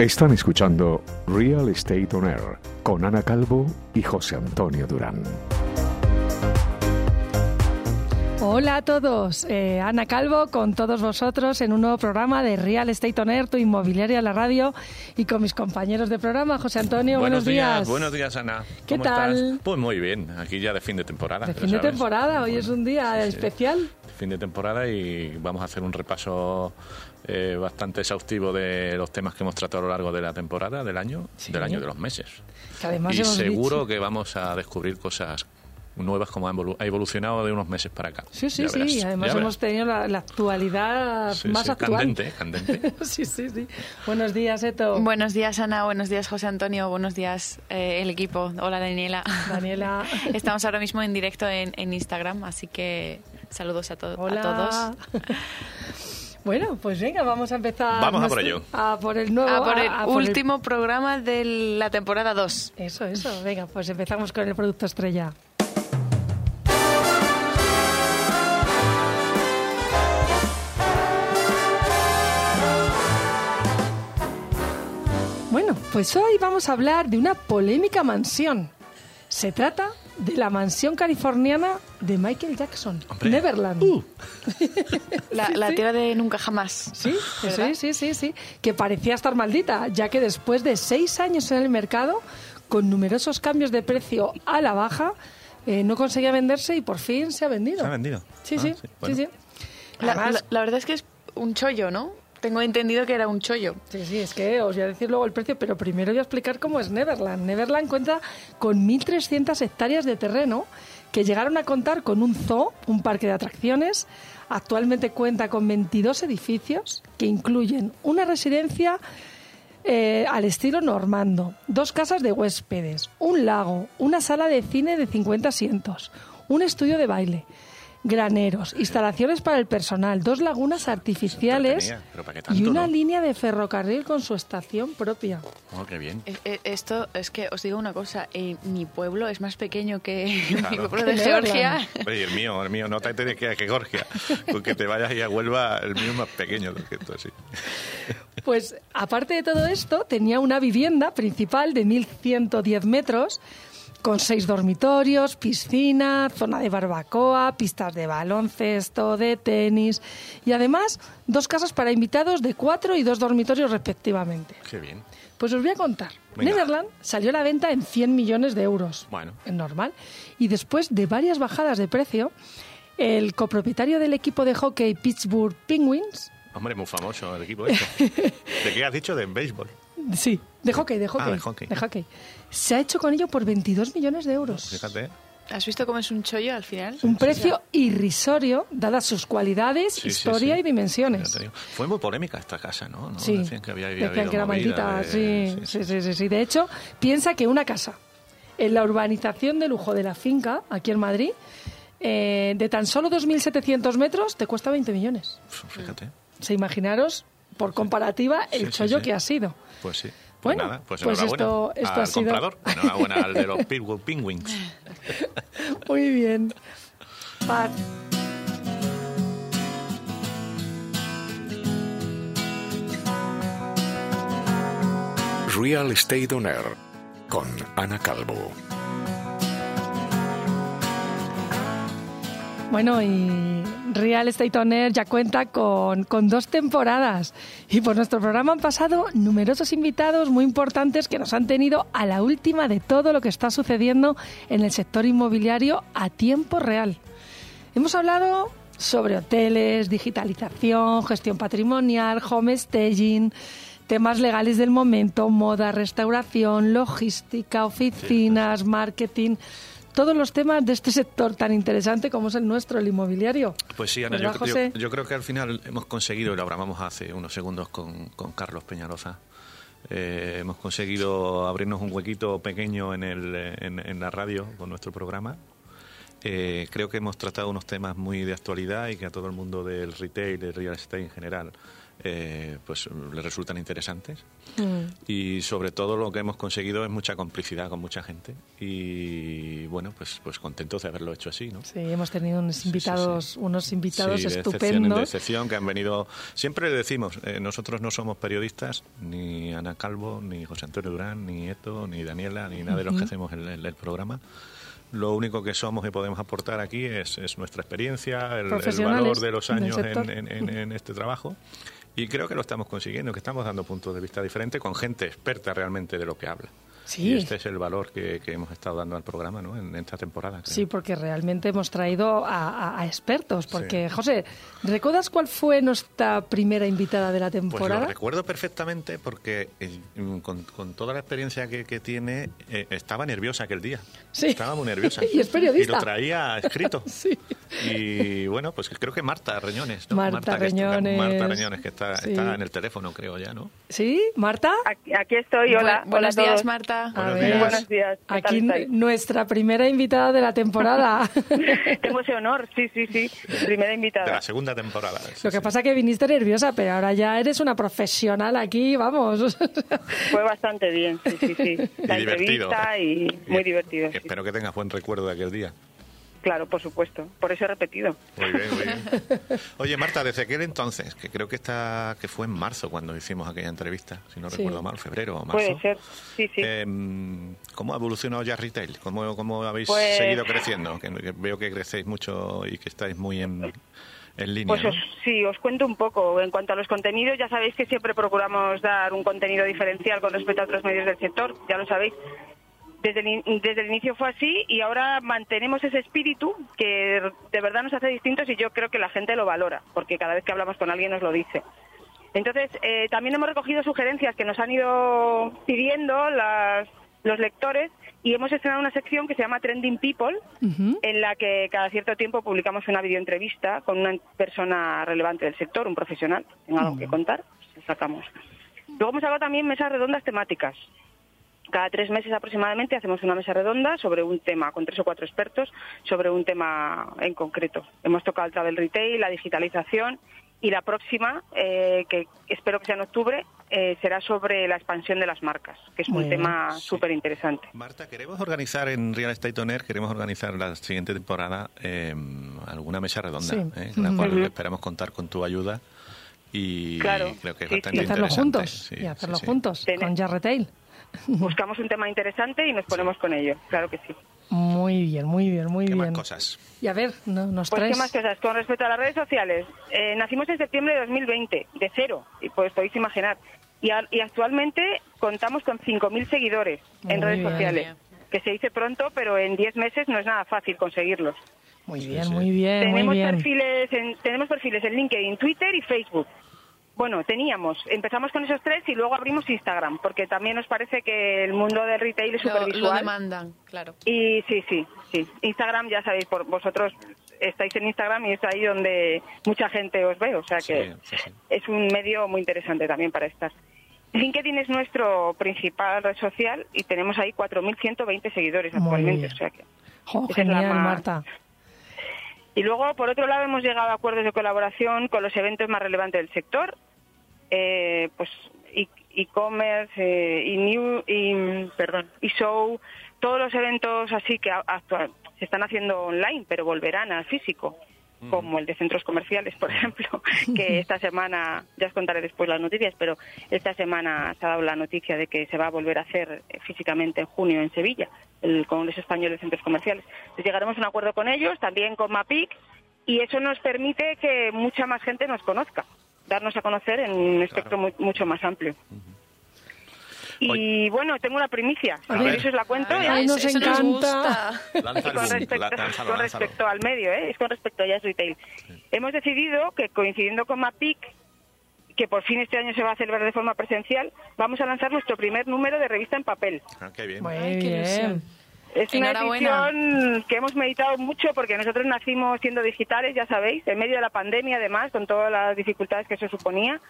Están escuchando Real Estate On Air con Ana Calvo y José Antonio Durán. Hola a todos, eh, Ana Calvo con todos vosotros en un nuevo programa de Real Estate On Air, tu inmobiliaria a la radio y con mis compañeros de programa, José Antonio, buenos, días. Buenos días, Ana. ¿Qué ¿Cómo tal? estás? Pues muy bien, aquí ya de fin de temporada. De fin de sabes. temporada, hoy Bueno, es un día sí, sí. especial. Fin de temporada y vamos a hacer un repaso eh, bastante exhaustivo de los temas que hemos tratado a lo largo de la temporada, del año, Sí. del año de los meses. Que además y hemos seguro dicho- que vamos a descubrir cosas nuevas como ha evolu- ha evolucionado de unos meses para acá. Sí, sí, sí, además hemos tenido la, la actualidad Sí, más sí, actual. Candente, candente. sí, sí, sí. Buenos días, Eto. Buenos días, Ana. Buenos días, José Antonio. Buenos días, eh, el equipo. Hola, Daniela. Daniela. Estamos ahora mismo en directo en, en Instagram, así que saludos a, to- Hola. a todos. Bueno, pues venga, vamos a empezar. Vamos a por ello. A por el nuevo. A por el a- a por el- último programa de la temporada 2. Eso, eso. Venga, pues empezamos con el producto estrella. Bueno, pues hoy vamos a hablar de una polémica mansión. Se trata de la mansión californiana de Michael Jackson, Hombre. Neverland. La, Sí, la sí. tierra de nunca jamás. Sí, sí, sí, sí, sí, que parecía estar maldita, ya que después de seis años en el mercado, con numerosos cambios de precio a la baja, eh, no conseguía venderse y por fin se ha vendido. ¿Se ha vendido? Sí, Ah, sí, bueno. sí, sí. La, Además- la- la verdad es que es un chollo, ¿no? Tengo entendido que era un chollo. Sí, sí, es que os voy a decir luego el precio, pero primero voy a explicar cómo es Neverland. Neverland cuenta con 1.300 hectáreas de terreno que llegaron a contar con un zoo, un parque de atracciones. Actualmente cuenta con 22 edificios que incluyen una residencia eh, al estilo normando, dos casas de huéspedes, un lago, una sala de cine de 50 asientos, un estudio de baile, graneros, instalaciones para el personal, dos lagunas artificiales tenía, pero ¿para qué y una no? línea de ferrocarril con su estación propia. Oh, qué bien. Eh, eh, Esto es que os digo una cosa, eh, mi pueblo es más pequeño que mi Claro. pueblo de Georgia. Oye, el mío, el mío, no te tienes que ir a Georgia. Con que te vayas y a Huelva, el mío es más pequeño que esto, sí. Pues aparte de todo esto, tenía una vivienda principal de 1.110 metros con seis dormitorios, piscina, zona de barbacoa, pistas de baloncesto, de tenis y además dos casas para invitados de cuatro y dos dormitorios respectivamente. Qué bien. Pues os voy a contar. Venga. Neverland salió a la venta en 100 millones de euros. Bueno. Es normal. Y después de varias bajadas de precio, el copropietario del equipo de hockey Pittsburgh Penguins, Hombre, muy famoso el equipo este. ¿De qué has dicho? De béisbol. Sí, de hockey, de hockey, de hockey. hockey, se ha hecho con ello por 22 millones de euros. Fíjate. ¿Has visto cómo es un chollo al final? Un precio irrisorio, dadas sus cualidades, historia sí. y dimensiones. Fue muy polémica esta casa, ¿no? ¿No? Sí, Decían que había, había decían habido que era maldita, de- sí, sí, sí, sí, sí. De hecho, piensa que una casa en la urbanización de lujo de la finca, aquí en Madrid, eh, de tan solo 2.700 metros, te cuesta 20 millones. Fíjate. O sea, imaginaros, por comparativa, el Sí, chollo sí. que ha sido. Pues sí. Pues Bueno, nada, pues, pues esto- esto al ha sido- comprador. Enhorabuena al de los Penguins. Muy bien. Paz. Real Estate On Air con Ana Calvo. Bueno, y Real Estate On Air ya cuenta con, con dos temporadas. Y por nuestro programa han pasado numerosos invitados muy importantes que nos han tenido a la última de todo lo que está sucediendo en el sector inmobiliario a tiempo real. Hemos hablado sobre hoteles, digitalización, gestión patrimonial, home staging, temas legales del momento, moda, restauración, logística, oficinas, marketing, todos los temas de este sector tan interesante como es el nuestro, el inmobiliario. Pues sí, Ana, yo, ¿Verdad, yo- yo creo que al final hemos conseguido, y lo hablamos hace unos segundos con, con Carlos Peñaloza, eh, hemos conseguido abrirnos un huequito pequeño en, el, en, en la radio con nuestro programa. Eh, creo que hemos tratado unos temas muy de actualidad y que a todo el mundo del retail, del real estate en general, eh, pues le resultan interesantes. Mm. Y sobre todo lo que hemos conseguido es mucha complicidad con mucha gente. Y bueno, pues, pues contentos de haberlo hecho así, ¿no? Sí, hemos tenido unos Sí, sí, invitados, sí. unos invitados Sí, de excepción estupendos. de excepción que han venido. Siempre le decimos, eh, nosotros no somos periodistas, ni Ana Calvo, ni José Antonio Durán, ni Eto, ni Daniela, ni nada de los que hacemos el, el- el programa. Lo único que somos y podemos aportar aquí es, es nuestra experiencia, el, valor de los años en- en- en este trabajo. Y creo que lo estamos consiguiendo, que estamos dando puntos de vista diferentes con gente experta realmente de lo que habla. Sí. Y este es el valor que, que hemos estado dando al programa ¿no? en, en esta temporada. creo. Sí, porque realmente hemos traído a, a- a expertos. Porque, Sí. José, ¿recuerdas cuál fue nuestra primera invitada de la Pues temporada? lo recuerdo perfectamente porque eh, mm, con, con toda la experiencia que, que tiene, eh, estaba nerviosa aquel día. Sí. Estaba muy nerviosa. Y es periodista. Y lo traía escrito. Sí. Y bueno, pues creo que Marta Reñones. ¿no? Marta que está- Reñones. Marta Reñones, que está, Sí. está en el teléfono, creo ya, ¿no? ¿Sí? ¿Marta? Aquí, aquí estoy, hola. Bu- buenos hola días. Marta. A Buenos ver. días. Buenos días. ¿qué tal Aquí nuestra primera invitada de la temporada. Tengo ese honor, sí, sí, sí. Primera De invitada. la segunda temporada. sí, Lo que sí. pasa que viniste nerviosa, pero ahora ya eres una profesional aquí, vamos. Fue bastante bien, sí, sí, sí. La Y divertido. y muy divertido. sí. Espero que tengas buen recuerdo de aquel día. Claro, por supuesto. Por eso he repetido. Muy bien, muy bien. Oye, Marta, desde aquel entonces, que creo que está, que fue en marzo cuando hicimos aquella entrevista, si no Sí. recuerdo mal, febrero o marzo. Puede ser, sí, sí. Eh, ¿Cómo ha evolucionado ya retail? ¿Cómo, cómo habéis Pues- seguido creciendo? Que, que veo que crecéis mucho y que estáis muy en, en línea. Pues ¿no? os, sí, os cuento un poco. En cuanto a los contenidos, ya sabéis que siempre procuramos dar un contenido diferencial con respecto a otros medios del sector, ya lo sabéis. Desde el, desde el inicio fue así y ahora mantenemos ese espíritu que de verdad nos hace distintos y yo creo que la gente lo valora, porque cada vez que hablamos con alguien nos lo dice. Entonces, eh, también hemos recogido sugerencias que nos han ido pidiendo las- los lectores y hemos estrenado una sección que se llama Trending People, en la que cada cierto tiempo publicamos una videoentrevista con una persona relevante del sector, un profesional, tenga algo que contar, pues sacamos. Luego hemos sacado también mesas redondas temáticas. Cada tres meses aproximadamente hacemos una mesa redonda sobre un tema, con tres o cuatro expertos, sobre un tema en concreto. Hemos tocado el travel retail, la digitalización y la próxima, eh, que espero que sea en octubre, eh, será sobre la expansión de las marcas, que es un bien. tema súper interesante. Marta, queremos organizar en Real Estate On Air, queremos organizar la siguiente temporada eh, alguna mesa redonda, Sí. eh, en la cual esperamos contar con tu ayuda y Claro. creo que es Sí, bastante Y hacerlo juntos. Sí, y hacerlo sí, sí. juntos, con Ya Retail. Buscamos un tema interesante y nos ponemos con ello, claro que sí. Muy bien, muy bien, muy ¿Qué bien. más cosas? Y a ver, ¿no- ¿nos Pues traes? qué más cosas. Con respecto a las redes sociales, eh, nacimos en septiembre de 2020, de cero, y pues podéis imaginar. Y, a- y actualmente contamos con 5.000 seguidores en Muy redes bien. sociales, que se dice pronto, pero en 10 meses no es nada fácil conseguirlos. Muy bien, sí. muy bien, muy tenemos bien. perfiles en, tenemos perfiles en LinkedIn, Twitter y Facebook. Bueno, teníamos, empezamos con esos tres y luego abrimos Instagram, porque también nos parece que el mundo del retail es Lo, súper lo demandan, claro. Y sí, sí, sí. Instagram, ya sabéis, por vosotros estáis en Instagram y es ahí donde mucha gente os ve, o sea que Sí, sí, sí. es un medio muy interesante también para estar. LinkedIn es nuestro principal red social y tenemos ahí 4.120 seguidores Muy actualmente, bien. o sea que esa es la genial, más- Marta. y luego, por otro lado, hemos llegado a acuerdos de colaboración con los eventos más relevantes del sector, eh, pues e- e-commerce, eh, y new, y, perdón, y show, todos los eventos así que actual, se están haciendo online, pero volverán al físico, como el de centros comerciales, por ejemplo, que esta semana, ya os contaré después las noticias, pero esta semana se ha dado la noticia de que se va a volver a hacer eh, físicamente en junio en Sevilla, el Congreso Español de Centros Comerciales. Entonces llegaremos a un acuerdo con ellos, también con MAPIC, y eso nos permite que mucha más gente nos conozca, darnos a conocer en un espectro mu- mucho más amplio. Y bueno, tengo una primicia, A ver. os la cuento. Ay. Ay, nos Eso- eso nos encanta. con respecto, la- lánzalo, con respecto al medio, ¿eh? es con respecto a Jazz Retail. Hemos decidido que coincidiendo con MAPIC, que por fin este año se va a celebrar de forma presencial, vamos a lanzar nuestro primer número de revista en papel. Ah, qué bien. Muy Ay, qué bien. ilusión. Es una decisión que hemos meditado mucho porque nosotros nacimos siendo digitales, ya sabéis, en medio de la pandemia además, con todas las dificultades que eso suponía,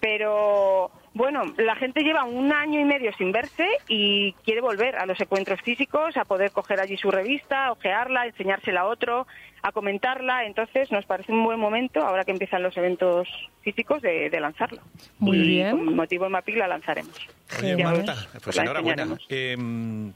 pero Bueno, la gente lleva un año y medio sin verse y quiere volver a los encuentros físicos, a poder coger allí su revista, ojearla, enseñársela a otro, a comentarla. Entonces, nos parece un buen momento, ahora que empiezan los eventos físicos, de, de lanzarla. Muy y bien. Con motivo de MAPIC la lanzaremos. Oye. Marta, pues La enhorabuena. Eh,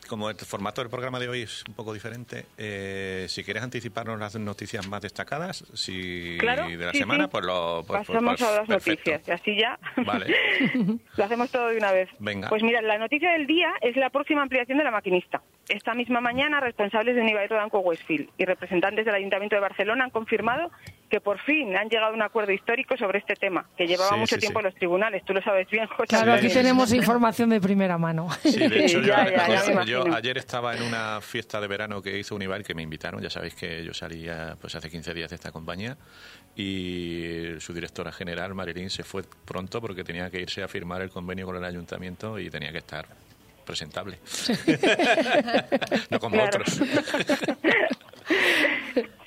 como el formato del programa de hoy es un poco diferente, eh, si quieres anticiparnos las noticias más destacadas si Claro, de la sí, semana, sí. pues lo pues, Pasamos pues, a las perfecto. noticias, y así ya Vale. lo hacemos todo de una vez. Venga. Pues mira, la noticia del día es la próxima ampliación de la maquinista. Esta misma mañana, responsables de Univair Rodanco Westfield y representantes del Ayuntamiento de Barcelona han confirmado que por fin han llegado a un acuerdo histórico sobre este tema, que llevaba Sí, mucho sí, tiempo sí. en los tribunales. Tú lo sabes bien, José. Claro, aquí Sí. tenemos información de primera mano. Sí, de hecho, yo, Ya, ya, ya me yo ayer estaba en una fiesta de verano que hizo Unival, que me invitaron. Ya sabéis que yo salía pues hace 15 días de esta compañía y su directora general, Marilyn, se fue pronto porque tenía que irse a firmar el convenio con el ayuntamiento y tenía que estar presentable. no como Claro. otros.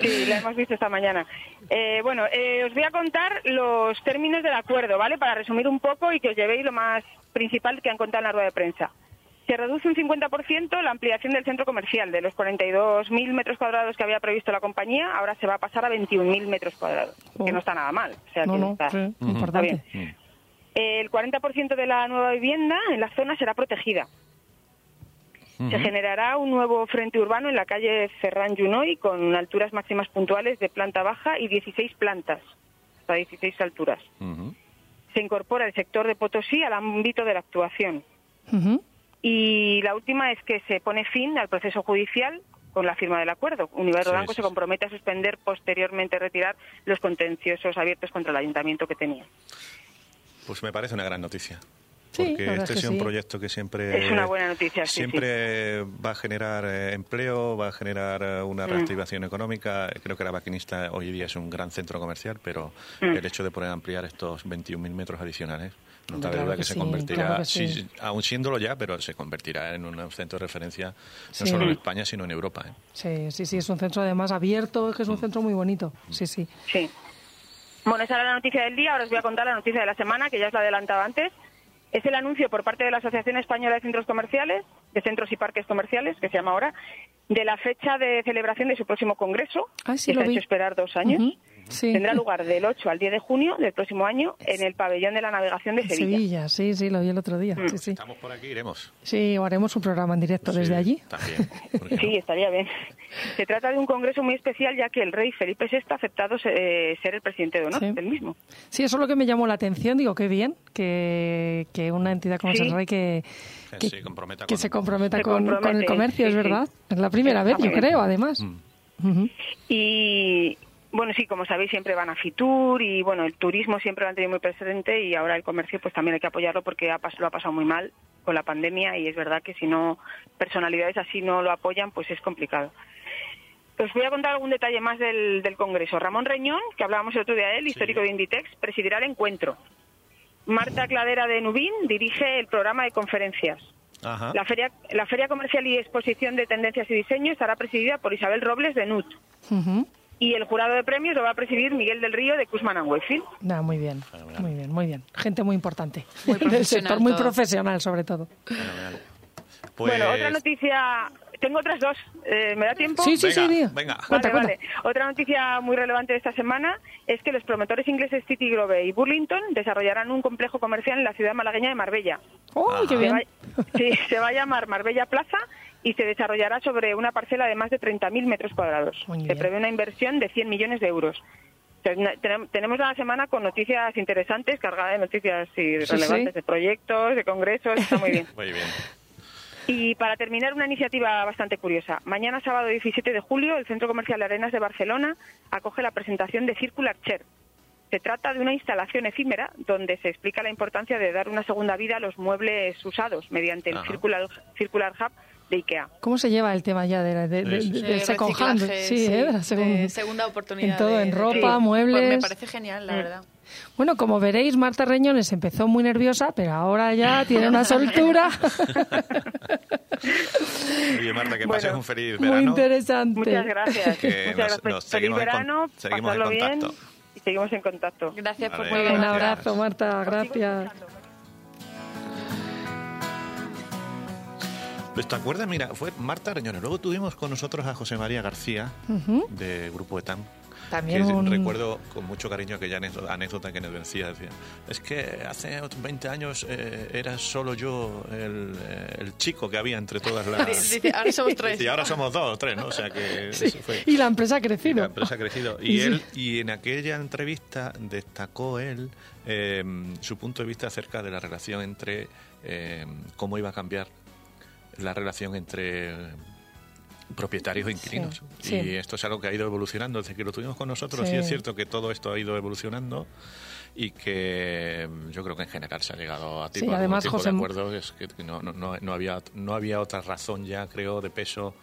Sí, la hemos visto esta mañana. Eh, bueno, eh, os voy a contar los términos del acuerdo, ¿vale? Para resumir un poco y que os llevéis lo más principal que han contado en la rueda de prensa. Se reduce un 50% la ampliación del centro comercial. De los 42.000 metros cuadrados que había previsto la compañía, ahora se va a pasar a 21.000 metros cuadrados, Oh. que no está nada mal. O sea, No, que no, está- sí, está importante. bien. El 40% de la nueva vivienda en la zona será protegida. Se generará un nuevo frente urbano en la calle Ferran Junoy con alturas máximas puntuales de planta baja y 16 plantas, hasta 16 alturas. Se incorpora el sector de Potosí al ámbito de la actuación. Y la última es que se pone fin al proceso judicial con la firma del acuerdo. Univer Sí, Rodanco sí, se compromete a suspender posteriormente retirar los contenciosos abiertos contra el ayuntamiento que tenía. Pues me parece una gran noticia. Sí, Porque verdad este es es un sí. proyecto que siempre Es una buena noticia, sí, siempre va a generar eh, empleo, va a generar eh, Mm. una reactivación económica. Creo que la maquinista hoy día es un gran centro comercial, pero Mm. el hecho de poder ampliar estos 21.000 metros adicionales, no cabe claro duda que que se sí, convertirá, claro que sí. sí, aún siéndolo ya, pero se convertirá en un centro de referencia no Sí. solo en España, sino en Europa. ¿eh? Sí, sí, sí, es un centro además abierto, que es un centro muy bonito. Sí, sí. Sí. Bueno, esa era la noticia del día. Ahora os voy a contar la noticia de la semana, que ya os la adelantaba antes. Es el anuncio por parte de la Asociación Española de Centros Comerciales, de Centros y Parques Comerciales, que se llama ahora, de la fecha de celebración de su próximo congreso, Ah, sí, que lo se ha hecho esperar dos años. Sí. Tendrá lugar del 8 al 10 de junio del próximo año en el Pabellón de la Navegación de En Sevilla. Sevilla, sí, sí, lo vi el otro día. Sí, sí. Estamos por aquí, iremos. Sí, o haremos un programa en directo desde allí. También. Sí, estaría bien. Se trata de un congreso muy especial, ya que el rey Felipe VI ha aceptado eh, ser el presidente de honor Sí. del mismo. Sí, eso es lo que me llamó la atención. Digo, qué bien que, que una entidad como es Sí. el Rey que, Que se comprometa que con- se comprometa Se con, con el comercio, sí, es sí. verdad. Es la primera vez, yo creo, además. Mm. Ujú. Y bueno, sí, como sabéis, siempre van a Fitur y bueno, el turismo siempre lo han tenido muy presente y ahora el comercio pues también hay que apoyarlo porque ha pas- lo ha pasado muy mal con la pandemia y es verdad que si no personalidades así no lo apoyan, pues es complicado. Os voy a contar algún detalle más del, del Congreso. Ramón Reñón, que hablábamos el otro día de él, histórico de Inditex, presidirá el encuentro. Marta Cladera de Nubín dirige el programa de conferencias. Ajá. La feria, la feria comercial y exposición de tendencias y diseño estará presidida por Isabel Robles de NUT. Ujú. Y el jurado de premios lo va a presidir Miguel del Río de Kuzman and Wakefield. Nah, muy bien, muy bien, muy bien. Gente muy importante. Muy Del profesional sector, muy todo. profesional, sobre todo. Fenomenal. Pues- Bueno, otra noticia. Tengo otras dos. Eh, ¿Me da tiempo? Sí, sí, Venga, sí, venga. Cuenta, Vale, cuenta. vale. Otra noticia muy relevante de esta semana es que los promotores ingleses City Grove y Burlington desarrollarán un complejo comercial en la ciudad malagueña de Marbella. ¡Uy, qué Se bien! va, sí, se va a llamar Marbella Plaza y se desarrollará sobre una parcela de más de 30.000 metros cuadrados. Se prevé una inversión de 100 millones de euros. O sea, Tenemos una semana con noticias interesantes, cargada de noticias Sí, relevantes, sí. de proyectos, de congresos, está muy bien. Muy bien. Y para terminar, una iniciativa bastante curiosa. Mañana, sábado 17 de julio, el Centro Comercial Arenas de Barcelona acoge la presentación de Circular Chair. Se trata de una instalación efímera donde se explica la importancia de dar una segunda vida a los muebles usados mediante el. Circular, Circular Hub de IKEA. ¿Cómo se lleva el tema ya de, de- de- Sí, sí, de- sí. del second hand? reciclaje, Sí, ¿eh? de la segun- de segunda oportunidad. En todo, de- en ropa, Sí. muebles. Pues me parece genial, la verdad. Bueno, como veréis, Marta Reñones empezó muy nerviosa, pero ahora ya tiene una soltura. Oye, Marta, que Bueno, pases un feliz muy verano. interesante. Muchas gracias. Que Muchas nos- gracias. nos Feliz seguimos en con- verano, seguimos en pasadlo bien contacto. y seguimos en contacto. Gracias por Vale, muy Un abrazo, Marta, Os sigo gracias. Pues te acuerdas, mira, fue Marta Reñones. Luego tuvimos con nosotros a José María García, Ujú. de Grupo ETAM. También que un- recuerdo con mucho cariño aquella anécdota, que nos decía, decía, es que hace 20 años eh, era solo yo el, eh, el chico que había entre todas las... Dice, ahora somos tres. Y ahora somos dos o tres, ¿no? O sea que Sí. eso fue... Y la empresa ha Y crecido. la empresa ha crecido. Y Y, sí. él, y en aquella entrevista destacó él eh, su punto de vista acerca de la relación entre eh, cómo iba a cambiar la relación entre propietarios e inquilinos. Sí, sí. Y esto es algo que ha ido evolucionando desde que lo tuvimos con nosotros. Sí. Y es cierto que todo esto ha ido evolucionando y que mm, yo creo que en general se ha llegado a Sí, tipo, algún además, tipo José- de acuerdo. Es que no, no, no había, no había otra razón ya, creo, de peso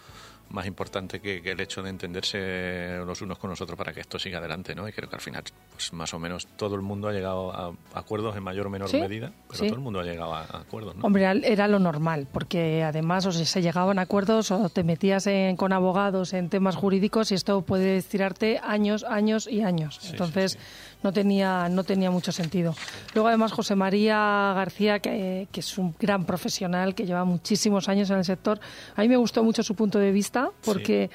más importante que, que el hecho de entenderse los unos con los otros para que esto siga adelante, ¿no? Y creo que al final, pues más o menos todo el mundo ha llegado a acuerdos en mayor o menor Sí, medida, pero sí. todo el mundo ha llegado a, a acuerdos, ¿no? Hombre, era lo normal, porque además o sea, se llegaban a acuerdos o te metías en- con abogados en temas jurídicos y esto puede estirarte años, años y años. Sí, Entonces. No tenía no tenía mucho sentido. Luego además José María García, que, que es un gran profesional, que lleva muchísimos años en el sector, a mí me gustó mucho su punto de vista, porque...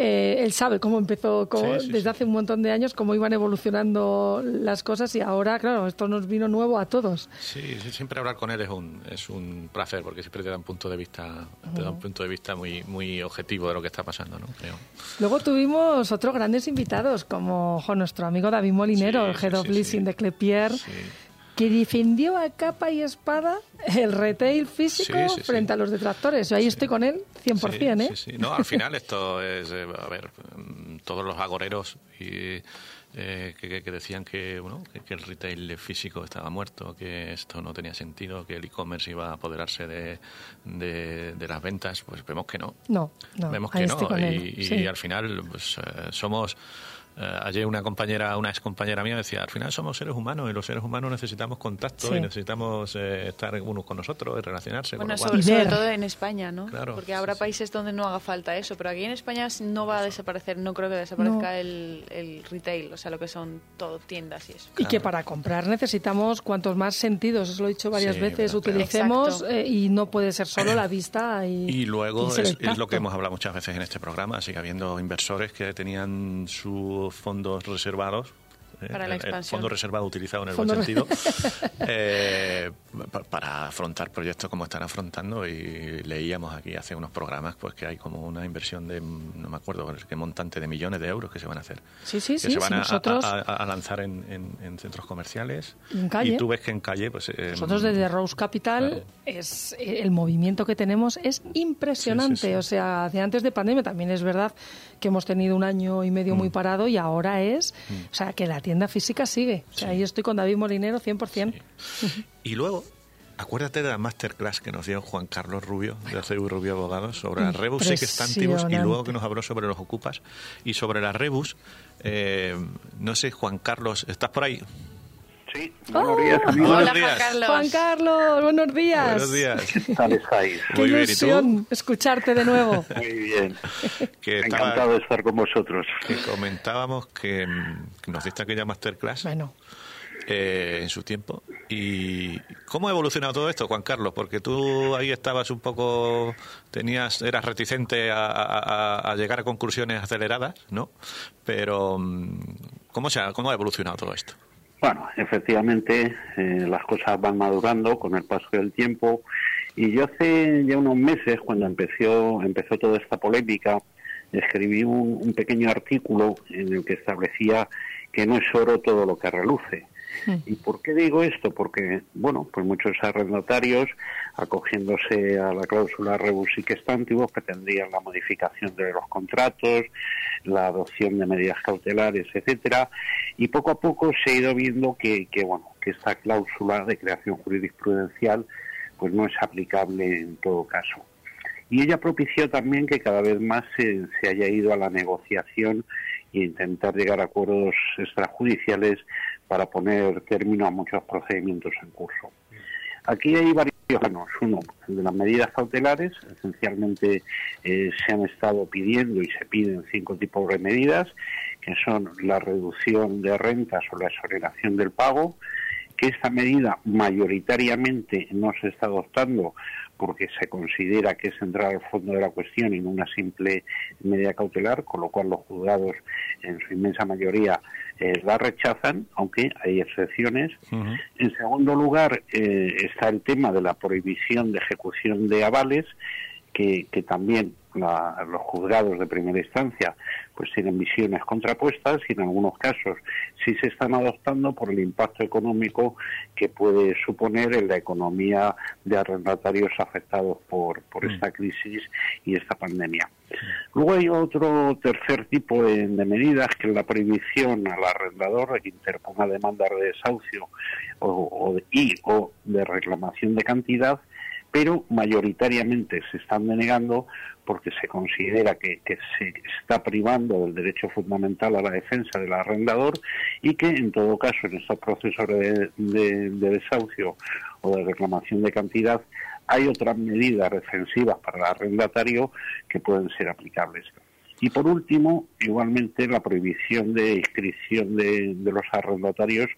eh, él sabe cómo empezó cómo- Sí, sí, desde hace un montón de años, cómo iban evolucionando las cosas y ahora, claro, esto nos vino nuevo a todos. Sí, sí, siempre hablar con él es un, es un placer porque siempre te da un punto de vista, te da un punto de vista muy, muy objetivo de lo que está pasando, ¿no? Creo. Luego tuvimos otros grandes invitados, como jo, nuestro amigo David Molinero, el Head of Leasing de Clepier, Sí. Que defendió a capa y espada el retail físico Sí, sí, sí. frente a los detractores. Yo ahí estoy con él 100%, ¿eh? Sí, sí. No, al final esto es, eh, a ver, mm, todos los agoreros y, eh, que, decían que, bueno, que, que el retail físico estaba muerto, que esto no tenía sentido, que el e-commerce iba a apoderarse de, de, de las ventas, pues vemos que no. No, no, Vemos que no. Y, al final pues, eh, somos... eh, ayer una compañera, una ex compañera mía decía, al final somos seres humanos y los seres humanos necesitamos contacto Sí. y necesitamos eh, estar unos con nosotros y relacionarse. con Bueno, cual- sobre, Y sobre todo en España, ¿no? Claro, Porque habrá sí, sí. países donde no haga falta eso, pero aquí en España no va a desaparecer, no creo que desaparezca No. el, el retail, o sea, lo que son todo tiendas y eso. Y que para comprar necesitamos cuantos más sentidos, os lo he dicho varias Sí, veces, utilicemos eh, y no puede ser solo la vista y, Y luego y es, es lo que hemos hablado muchas veces en este programa, sigue habiendo inversores que tenían sus fondos reservados. Eh, Para la el expansión. fondo reservado utilizado en el Fondo buen sentido eh, pa- para afrontar proyectos como están afrontando y leíamos aquí hace unos programas pues que hay como una inversión de no me acuerdo qué montante de millones de euros que se van a hacer Sí, sí, que sí, se van a, nosotros- a- a- a lanzar en, en- en centros comerciales Y en calle. y tú ves que en calle pues eh, Nosotros desde Rose Capital claro. es el movimiento que tenemos es impresionante. Sí, sí, sí. O sea, antes de pandemia también es verdad que hemos tenido un año y medio Mm. muy parado y ahora es, o sea, que la tienda física sigue. O sea, Sí. ahí estoy con David Molinero 100%. Y luego, acuérdate de la masterclass que nos dio Juan Carlos Rubio, de ACU Rubio Abogados, sobre las Rebus Sic Stantibus y luego que nos habló sobre los Ocupas. Y sobre las Rebus, eh, no sé, Juan Carlos, ¿estás por ahí? Sí, buenos días, amigos. Buenos Hola, días. Juan Carlos. Juan Carlos, buenos días. Buenos días. ¿Qué tal estáis? Qué Muy bien, ¿y tú? ilusión escucharte de nuevo. Muy bien. Que, estaba- Encantado de estar con vosotros. que comentábamos que, que nos diste aquella masterclass bueno, eh, en su tiempo. ¿Y cómo ha evolucionado todo esto, Juan Carlos? Porque tú ahí estabas un poco, tenías, eras reticente a, a- a- a llegar a conclusiones aceleradas, ¿no? Pero mm, ¿cómo, se ha, cómo ha evolucionado todo esto? Bueno, efectivamente, eh, las cosas van madurando con el paso del tiempo. Y yo hace ya unos meses, cuando empezó, empezó toda esta polémica, escribí un, un pequeño artículo en el que establecía que no es oro todo lo que reluce. ¿Y por qué digo esto? Porque, bueno, pues muchos arrendatarios, acogiéndose a la cláusula rebus sic stantibus, pretendían la modificación de los contratos, la adopción de medidas cautelares, etcétera, y poco a poco se ha ido viendo que, que, bueno, que esta cláusula de creación jurisprudencial pues no es aplicable en todo caso. Y ella propició también que cada vez más se, se haya ido a la negociación e intentar llegar a acuerdos extrajudiciales para poner término a muchos procedimientos en curso. Aquí hay varios planos. Uno, el de las medidas cautelares. Esencialmente eh, se han estado pidiendo y se piden cinco tipos de medidas, que son la reducción de rentas o la exoneración del pago, que esta medida mayoritariamente no se está adoptando porque se considera que es entrar al fondo de la cuestión en una simple medida cautelar, con lo cual los juzgados en su inmensa mayoría eh, la rechazan, aunque hay excepciones. En segundo lugar eh, está el tema de la prohibición de ejecución de avales, que, que también los juzgados de primera instancia pues tienen visiones contrapuestas y en algunos casos sí se están adoptando por el impacto económico que puede suponer en la economía de arrendatarios afectados por, por mm. esta crisis y esta pandemia. Luego hay otro tercer tipo de, medidas que es la prohibición al arrendador de que interponga demandas de desahucio o, y o de reclamación de cantidad pero mayoritariamente se están denegando porque se considera que, se está privando del derecho fundamental a la defensa del arrendador y que en todo caso en estos procesos de, de desahucio o de reclamación de cantidad hay otras medidas defensivas para el arrendatario que pueden ser aplicables. Y por último, igualmente la prohibición de inscripción de, los arrendatarios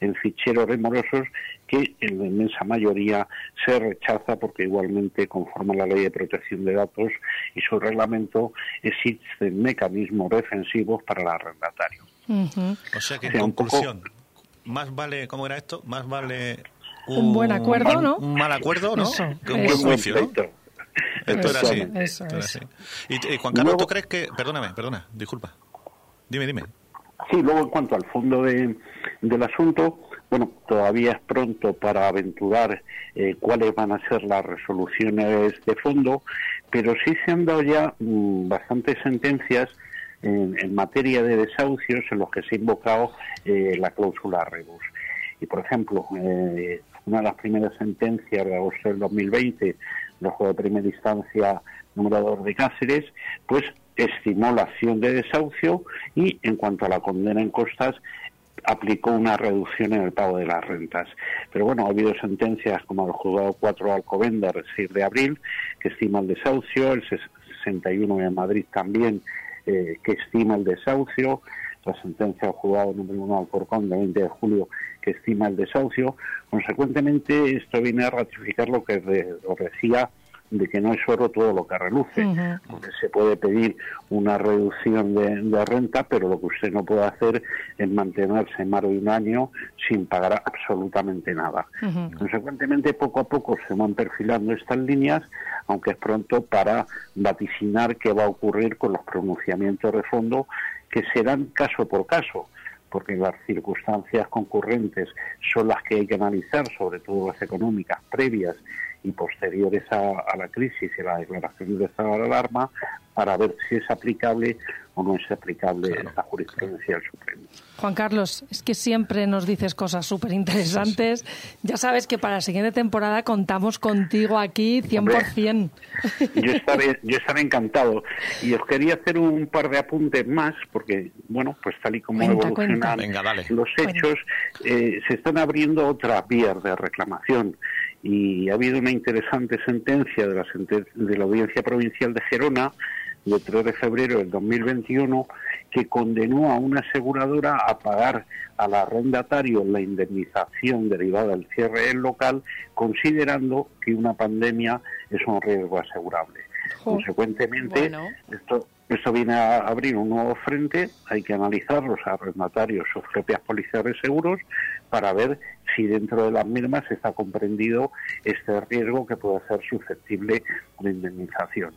en ficheros remorosos que en la inmensa mayoría se rechaza porque igualmente conforme a la ley de protección de datos y su reglamento existen mecanismos defensivos para el arrendatario. O sea que en conclusión, más vale, ¿cómo era esto? Más vale un, buen acuerdo, ¿no? Un mal acuerdo, ¿no? que un buen juicio, ¿no? Esto era así. Y, Juan Carlos, ¿tú crees que... Perdóname, perdona, disculpa. Dime, dime. Sí, luego en cuanto al fondo de, del asunto, bueno, todavía es pronto para aventurar eh, cuáles van a ser las resoluciones de fondo, pero sí se han dado ya mm, bastantes sentencias en, materia de desahucios en los que se ha invocado eh, la cláusula rebus. Y, por ejemplo, eh, una de las primeras sentencias de agosto del 2020 juego de primera instancia numerador de Cáceres, pues estimó la acción de desahucio y en cuanto a la condena en costas aplicó una reducción en el pago de las rentas. Pero bueno, ha habido sentencias como el juzgado 4 de Alcobendas, el 6 de abril, que estima el desahucio, el 61 de Madrid también, eh, que estima el desahucio, la sentencia del juzgado número 1 de Alcorcón de 20 de julio, que estima el desahucio. Consecuentemente, esto viene a ratificar lo que os decía de que no es oro todo lo que reluce. Se puede pedir una reducción de, renta, pero lo que usted no puede hacer es mantenerse más de un año sin pagar absolutamente nada. Consecuentemente, poco a poco se van perfilando estas líneas, aunque es pronto para vaticinar qué va a ocurrir con los pronunciamientos de fondo, que serán caso por caso porque las circunstancias concurrentes son las que hay que analizar, sobre todo las económicas previas y posteriores a, la crisis y a la declaración de estado de alarma para ver si es aplicable o no es aplicable esta jurisprudencia del Supremo. Juan Carlos, es que siempre nos dices cosas súper interesantes. Ya sabes que para la siguiente temporada contamos contigo aquí 100%. yo, estaré, yo estaré encantado. Y os quería hacer un par de apuntes más, porque, bueno, pues tal y como evolucionan los hechos, eh, se están abriendo otras vías de reclamación y ha habido una interesante sentencia de la, de la Audiencia Provincial de Gerona de 3 de febrero del 2021 que condenó a una aseguradora a pagar al arrendatario la indemnización derivada del cierre del local, considerando que una pandemia es un riesgo asegurable. Consecuentemente, esto, esto viene a abrir un nuevo frente, hay que analizar los arrendatarios, sus propias policías de seguros, para ver si dentro de las mismas está comprendido este riesgo que puede ser susceptible de indemnización.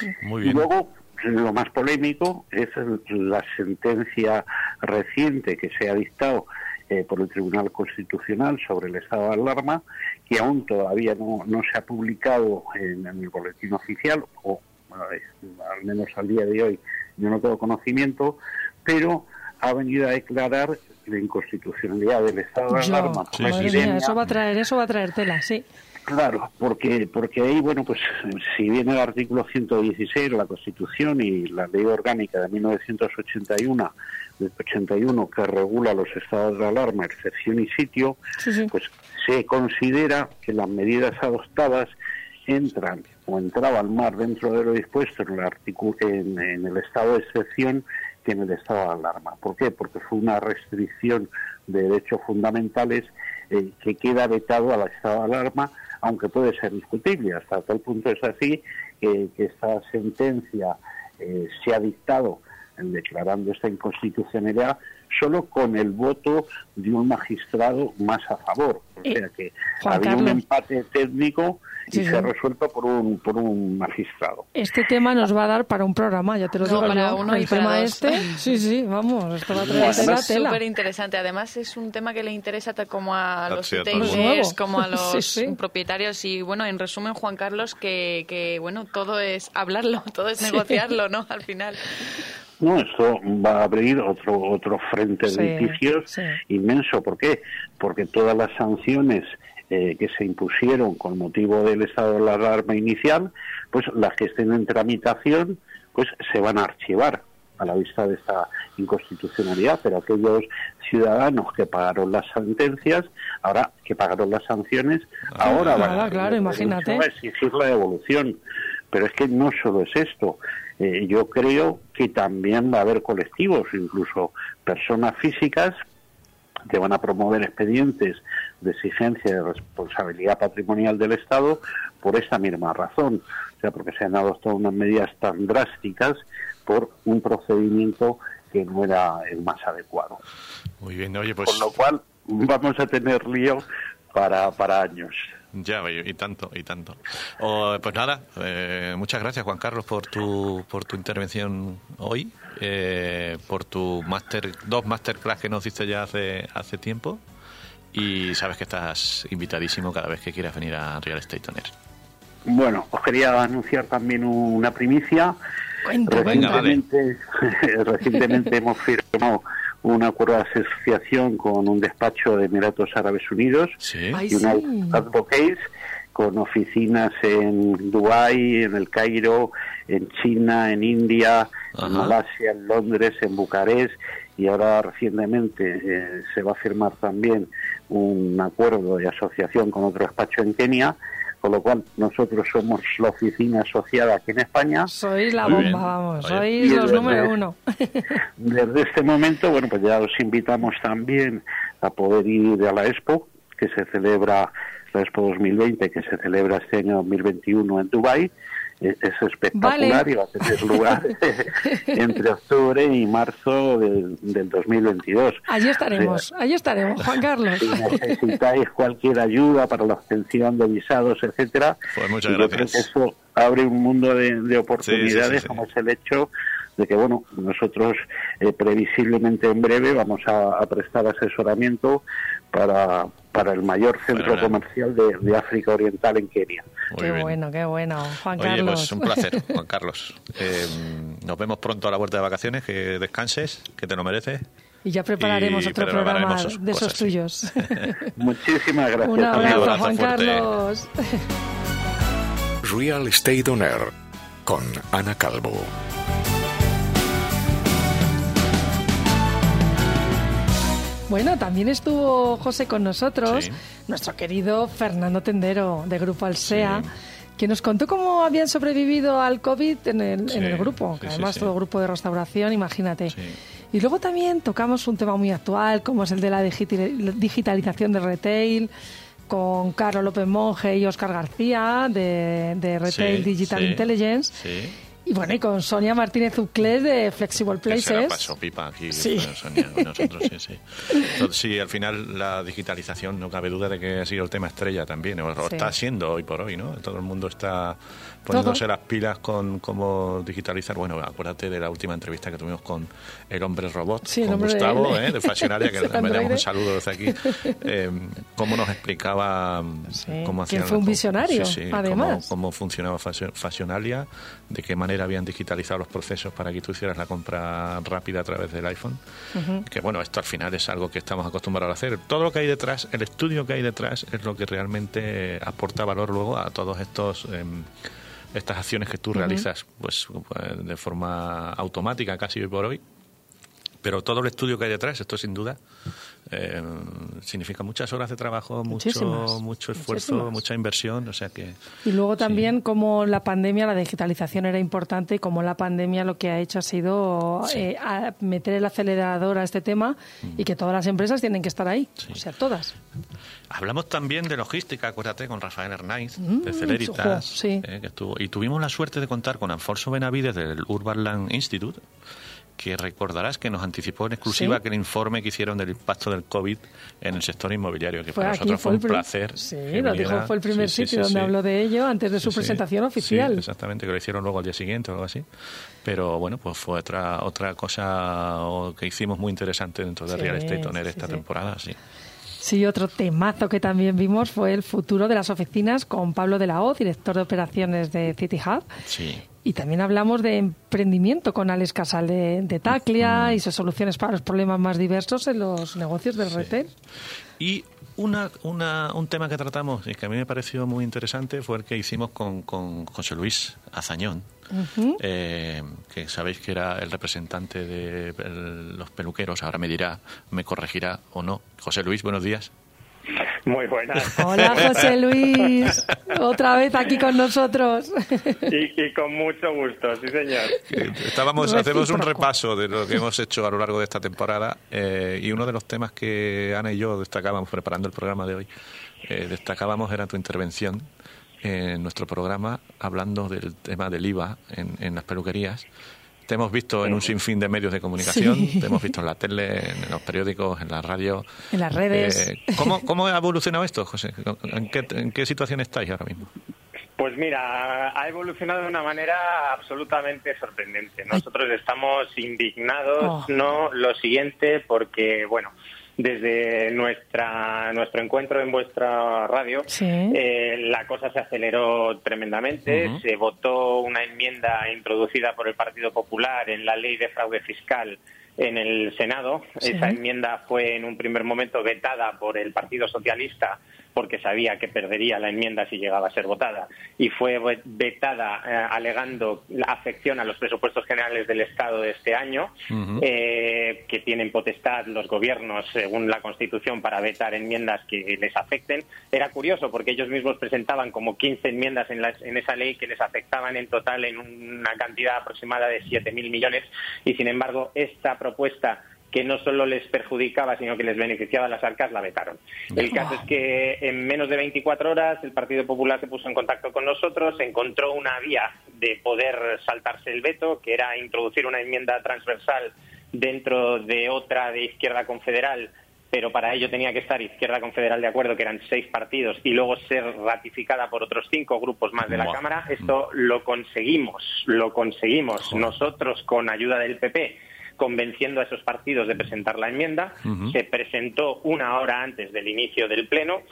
Y luego, lo más polémico es la sentencia reciente que se ha dictado eh, por el Tribunal Constitucional sobre el estado de alarma, que aún todavía no, no se ha publicado en, el boletín oficial, o al menos al día de hoy yo no tengo conocimiento, pero ha venido a declarar la inconstitucionalidad del estado de alarma. eso va a traer, eso va a traer tela, sí. Claro, porque porque ahí, bueno, pues si viene el artículo 116 de la Constitución y la Ley Orgánica de 1981, de 81 que regula los estados de alarma, excepción y sitio, pues se considera que las medidas adoptadas entran o entraban más dentro de lo dispuesto en el, artículo, en, el estado de excepción que en el estado de alarma. ¿Por qué? Porque fue una restricción de derechos fundamentales eh, que queda vetado al estado de alarma aunque puede ser discutible. Hasta tal punto es así que, que esta sentencia eh, se ha dictado declarando esta inconstitucionalidad solo con el voto de un magistrado más a favor. O Eh, sea que Juan había un empate técnico y Sí, se sí. ha resuelto por un, por un magistrado. Este tema nos va a dar para un programa, ya te lo No, digo para yo. uno y El para tema dos. este, sí, sí, vamos, esto va a traer Es súper interesante. Además, es un tema que le interesa como a los Sí, como a los Sí, sí. propietarios. Y bueno, en resumen, Juan Carlos, que, que bueno, todo es hablarlo, todo es negociarlo, ¿no? Al final. No, esto va a abrir otro otro frente Sí, de litigios sí. inmenso. ¿Por qué? Porque todas las sanciones eh, que se impusieron con motivo del estado de alarma inicial, pues las que estén en tramitación, pues se van a archivar a la vista de esta inconstitucionalidad, pero aquellos ciudadanos que pagaron las sentencias, ahora que pagaron las sanciones, ahora van Nada, claro, imagínate. a exigir la devolución. Pero es que no solo es esto. Eh, yo creo que también va a haber colectivos, incluso personas físicas, que van a promover expedientes de exigencia de responsabilidad patrimonial del Estado por esta misma razón. O sea, porque se han adoptado unas medidas tan drásticas por un procedimiento que no era el más adecuado. Muy bien, oye, pues Con lo cual vamos a tener lío para, para años. Ya, y tanto, y tanto. Oh, pues nada, eh, muchas gracias Juan Carlos por tu, por tu intervención hoy, eh, por tu máster, dos masterclass que nos diste ya hace, hace tiempo. Y sabes que estás invitadísimo cada vez que quieras venir a Real Estate On Air. Bueno, os quería anunciar también una primicia. Cuenta, Venga, cuenta. vale. Recientemente, recientemente hemos firmado un acuerdo de asociación con un despacho de Emiratos Árabes Unidos, Sí. Ay, United sí. Con oficinas en Dubái, en el Cairo, en China, en India, Ajá. en Malasia, en Londres, en Bucarest y ahora recientemente eh, se va a firmar también un acuerdo de asociación con otro despacho en Kenia, con lo cual nosotros somos la oficina asociada aquí en España. Sois la bomba, bien. vamos, sois los desde- número uno. Desde este momento, bueno, pues ya os invitamos también a poder ir a la Expo, que se celebra, la Expo 2020, que se celebra este año 2021 en Dubái. Es espectacular Vale. y va a tener lugar entre octubre y marzo del, del 2022. Allí estaremos, allí estaremos, Juan Carlos. Si necesitáis cualquier ayuda para la obtención de visados, etcétera, Pues muchas creo gracias. que eso abre un mundo de, de oportunidades, Sí, sí, sí, sí. como es el hecho de que, bueno, nosotros eh, previsiblemente en breve vamos a, a prestar asesoramiento para, para el mayor centro comercial de, de África Oriental en Kenia. Muy Qué bien. bueno, qué bueno, Juan Oye, Carlos. pues un placer, Juan Carlos. Eh, nos vemos pronto a la vuelta de vacaciones, que descanses, que te lo mereces. Y ya prepararemos Y otro programa de esos tuyos. Muchísimas gracias. Un abrazo, amigos. abrazo Juan fuerte. Carlos. Real Estate On Air con Ana Calvo. Bueno, también estuvo José con nosotros, Sí. nuestro querido Fernando Tendero de Grupo Alsea, Sí. que nos contó cómo habían sobrevivido al COVID en el, Sí, en el grupo, que sí, además sí. todo grupo de restauración, imagínate. Y luego también tocamos un tema muy actual, como es el de la digitalización de retail, con Carlos López Monge y Óscar García de, de Retail Digital sí, Intelligence. Y bueno, y con Sonia Martínez Uclés de Flexible Que se la Places. pasó pipa aquí Sí. con Sonia, con nosotros, sí, sí. Entonces, sí, al final la digitalización no cabe duda de que ha sido el tema estrella también, o, Sí. está siendo hoy por hoy, ¿no? Todo el mundo está poniéndose Todo. las pilas con cómo digitalizar. Bueno, acuérdate de la última entrevista que tuvimos con el hombre robot, Sí, el con hombre de- Gustavo, ¿eh? de Fashionaria, que le damos un saludo desde aquí, eh, cómo nos explicaba Sí, cómo hacían fue un visionario, además. Cómo, cómo funcionaba Fashion- Fashionalia, de qué manera habían digitalizado los procesos para que tú hicieras la compra rápida a través del iPhone. Que bueno, esto al final es algo que estamos acostumbrados a hacer. Todo lo que hay detrás, el estudio que hay detrás, es lo que realmente aporta valor luego a todos estos. em, estas acciones que tú realizas pues, pues, de forma automática casi hoy por hoy pero todo el estudio que hay detrás, esto sin duda, eh, significa muchas horas de trabajo, mucho, Muchísimas, mucho esfuerzo, muchísimas. mucha inversión, o sea que Y luego también como la pandemia, la digitalización era importante y como la pandemia lo que ha hecho ha sido eh, a meter el acelerador a este tema y que todas las empresas tienen que estar ahí, o sea, todas. Hablamos también de logística, acuérdate, con Rafael Hernández, Mm, de Celeritas, ojo, eh, que estuvo, y tuvimos la suerte de contar con Alfonso Benavides del Urban Land Institute, que recordarás que nos anticipó en exclusiva Sí. aquel informe que hicieron del impacto del COVID en el sector inmobiliario, que Fue para nosotros fue un placer. Sí, lo dijo, fue el primer Sí, sitio sí, donde habló de ello antes de su presentación oficial. exactamente, que lo hicieron luego al día siguiente o algo así. Pero bueno, pues fue otra otra cosa que hicimos muy interesante dentro de Real Estate sí, esta temporada, sí. Sí, otro temazo que también vimos fue el futuro de las oficinas con Pablo de la O, director de operaciones de City Hub. Sí. Y también hablamos de emprendimiento con Alex Casal de, de Taclia y sus soluciones para los problemas más diversos en los negocios del retail. Y una, una, un tema que tratamos y que a mí me pareció muy interesante fue el que hicimos con, con José Luis Azañón, eh, que sabéis que era el representante de el- los peluqueros. Ahora me dirá, me corregirá o no. José Luis, buenos días. Muy buenas. Hola José Luis, otra vez aquí con nosotros. Y, y con mucho gusto, sí señor. Eh, Estábamos, Recíproco. hacemos un repaso de lo que hemos hecho a lo largo de esta temporada eh, y uno de los temas que Ana y yo destacábamos preparando el programa de hoy, eh, destacábamos era tu intervención en nuestro programa hablando del tema del IVA en, en las peluquerías. Te hemos visto en un sinfín de medios de comunicación, Sí. te hemos visto en la tele, en los periódicos, en la radio. En las redes. Eh, ¿cómo, ¿Cómo ha evolucionado esto, José? ¿En qué, ¿En qué situación estáis ahora mismo? Pues mira, ha evolucionado de una manera absolutamente sorprendente. Nosotros estamos indignados, Oh. no lo siguiente, porque, bueno, desde nuestra nuestro encuentro en vuestra radio, Sí. eh, la cosa se aceleró tremendamente. Se votó una enmienda introducida por el Partido Popular en la ley de fraude fiscal en el Senado. Sí. Esa enmienda fue en un primer momento vetada por el Partido Socialista porque sabía que perdería la enmienda si llegaba a ser votada y fue ve- vetada eh, alegando la afección a los presupuestos generales del Estado de este año, eh, que tienen potestad los gobiernos según la Constitución para vetar enmiendas que les afecten. Era curioso porque ellos mismos presentaban como 15 enmiendas en, las- en esa ley que les afectaban en total en una cantidad aproximada de 7.000 millones y sin embargo esta propuesta que no solo les perjudicaba, sino que les beneficiaba a las arcas, la vetaron. El caso es que en menos de 24 horas el Partido Popular se puso en contacto con nosotros, encontró una vía de poder saltarse el veto, que era introducir una enmienda transversal dentro de otra de Izquierda Confederal pero para ello tenía que estar Izquierda Confederal de acuerdo, que eran seis partidos, y luego ser ratificada por otros cinco grupos más de la. Cámara. Esto lo conseguimos, lo conseguimos nosotros con ayuda del PP convenciendo a esos partidos de presentar la enmienda. Se presentó una hora antes del inicio del Pleno.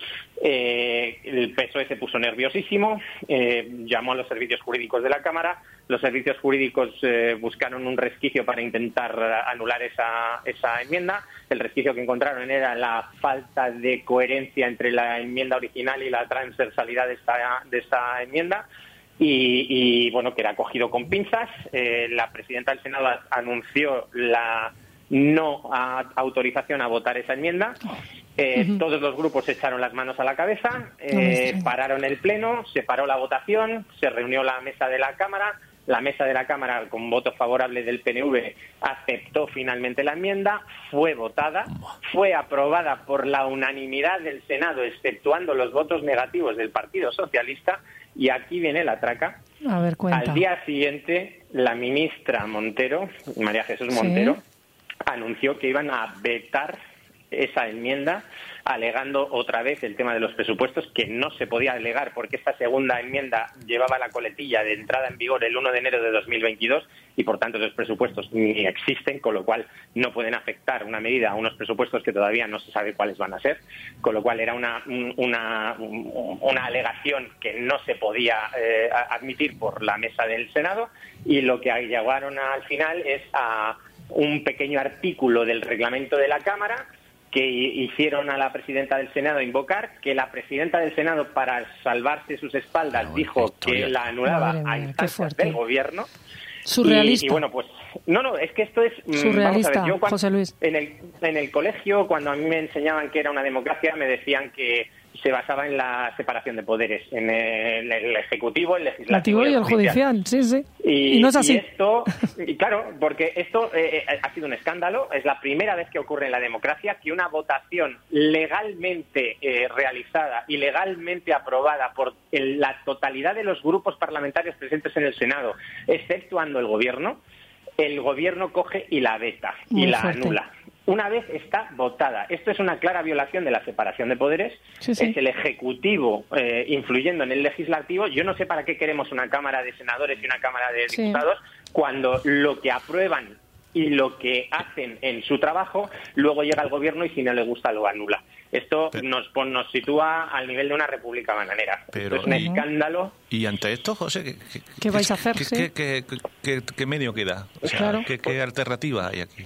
Eh, el PSOE se puso nerviosísimo, eh, llamó a los servicios jurídicos de la Cámara. Los servicios jurídicos eh, buscaron un resquicio para intentar anular esa, esa enmienda. El resquicio que encontraron era la falta de coherencia entre la enmienda original y la transversalidad de esta, de esta enmienda. Y, y, bueno, que era cogido con pinzas. Eh, la presidenta del Senado anunció la no a- autorización a votar esa enmienda. Eh, Todos los grupos echaron las manos a la cabeza, eh, pararon el pleno, se paró la votación, se reunió la mesa de la Cámara. La mesa de la Cámara, con voto favorable del PNV, aceptó finalmente la enmienda, fue votada, fue aprobada por la unanimidad del Senado, exceptuando los votos negativos del Partido Socialista, y aquí viene la traca. A ver, cuenta. Al día siguiente, la ministra Montero, María Jesús Sí. Montero, anunció que iban a vetar esa enmienda, alegando otra vez el tema de los presupuestos, que no se podía alegar porque esta segunda enmienda llevaba la coletilla de entrada en vigor el 1 de enero de 2022 y por tanto los presupuestos ni existen, con lo cual no pueden afectar una medida a unos presupuestos que todavía no se sabe cuáles van a ser, con lo cual era una, una, una alegación que no se podía eh, admitir por la mesa del Senado y lo que llegaron al final es a un pequeño artículo del reglamento de la Cámara que hicieron a la presidenta del Senado invocar, que la presidenta del Senado, para salvarse sus espaldas, Bueno, dijo historia. que la anulaba mía, a instancias del gobierno. Surrealista. Y, bueno, pues no, no, es que esto es mm, surrealista, vamos a ver, yo cuando- José Luis. En el, en el colegio, cuando a mí me enseñaban que era una democracia, me decían que se basaba en la separación de poderes, en el, el ejecutivo, el legislativo y el judicial, sí, sí. Y, no es así. y esto, y claro, porque esto eh, eh, ha sido un escándalo. Es la primera vez que ocurre en la democracia que una votación legalmente eh, realizada y legalmente aprobada por el- la totalidad de los grupos parlamentarios presentes en el Senado, exceptuando el gobierno, el gobierno coge y la veta y la fuerte. anula. Una vez está votada. Esto es una clara violación de la separación de poderes. Sí, sí. Es el Ejecutivo eh, influyendo en el Legislativo. Yo no sé para qué queremos una Cámara de Senadores y una Cámara de Sí. Diputados cuando lo que aprueban y lo que hacen en su trabajo luego llega al Gobierno y si no le gusta lo anula. Esto Pero- nos, nos sitúa al nivel de una república bananera. Pero- Esto es un y- escándalo. Y ante esto, José, ¿qué, qué- ¿Qué vais a hacer? qué- Sí. qué- qué- qué- qué medio queda? O sea, Claro. ¿qué, qué alternativa hay aquí?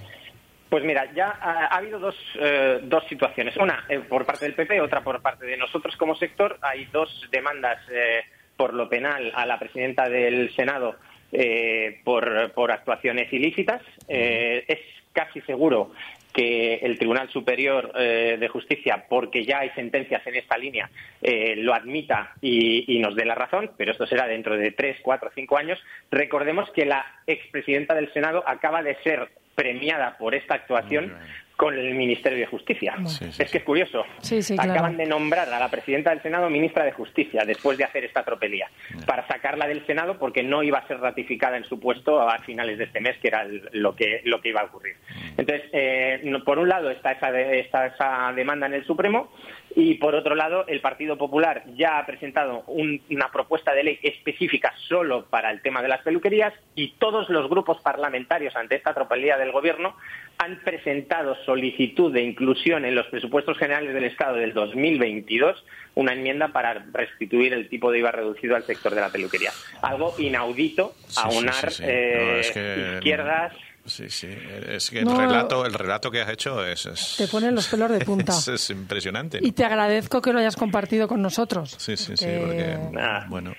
Pues mira, ya ha, ha habido dos, eh, dos situaciones. Una eh, por parte del PP, otra por parte de nosotros como sector. Hay dos demandas eh, por lo penal a la presidenta del Senado eh, por, por actuaciones ilícitas. Eh, es casi seguro que el Tribunal Superior de Justicia, porque ya hay sentencias en esta línea, eh, lo admita y nos dé la razón, pero esto será dentro de tres, cuatro, cinco años. Recordemos que la expresidenta del Senado acaba de ser premiada por esta actuación con el Ministerio de Justicia. Sí, sí, es que es curioso. Sí, sí, claro. Acaban de nombrar a la presidenta del Senado ministra de Justicia después de hacer esta tropelía para sacarla del Senado porque no iba a ser ratificada en su puesto a finales de este mes, que era el- lo que lo que iba a ocurrir. Entonces, eh, por un lado está esa, de- está esa demanda en el Supremo y por otro lado el Partido Popular ya ha presentado un- una propuesta de ley específica solo para el tema de las peluquerías y todos los grupos parlamentarios ante esta tropelía del Gobierno han presentado solicitud de inclusión en los presupuestos generales del Estado del 2022 una enmienda para restituir el tipo de IVA reducido al sector de la peluquería. Algo inaudito Sí, a sí, unar sí, sí. eh, No, es que- izquierdas. Sí, sí. Es que el, No. relato, el relato que has hecho es... es- Te ponen los pelos de punta. Es, es impresionante. Y te agradezco que lo hayas compartido con nosotros. Sí, sí, sí, porque porque... Ah. Bueno,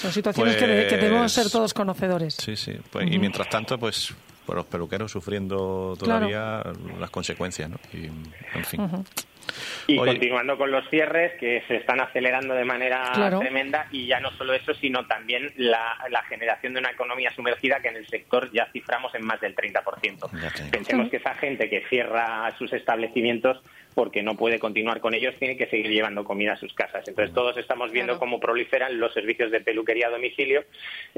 Son situaciones que, de- que Pues- debemos ser todos conocedores. sí, sí. Pues, Y mientras tanto, pues, pues los peluqueros sufriendo todavía las consecuencias, ¿no? Y, en fin. Y Oye. continuando con los cierres, que se están acelerando de manera Claro. tremenda, y ya no solo eso, sino también la, la generación de una economía sumergida que en el sector ya ciframos en más del 30%. Ya te digo. Pensemos que esa gente que cierra sus establecimientos porque no puede continuar con ellos, tiene que seguir llevando comida a sus casas. Entonces todos estamos viendo Claro. cómo proliferan los servicios de peluquería a domicilio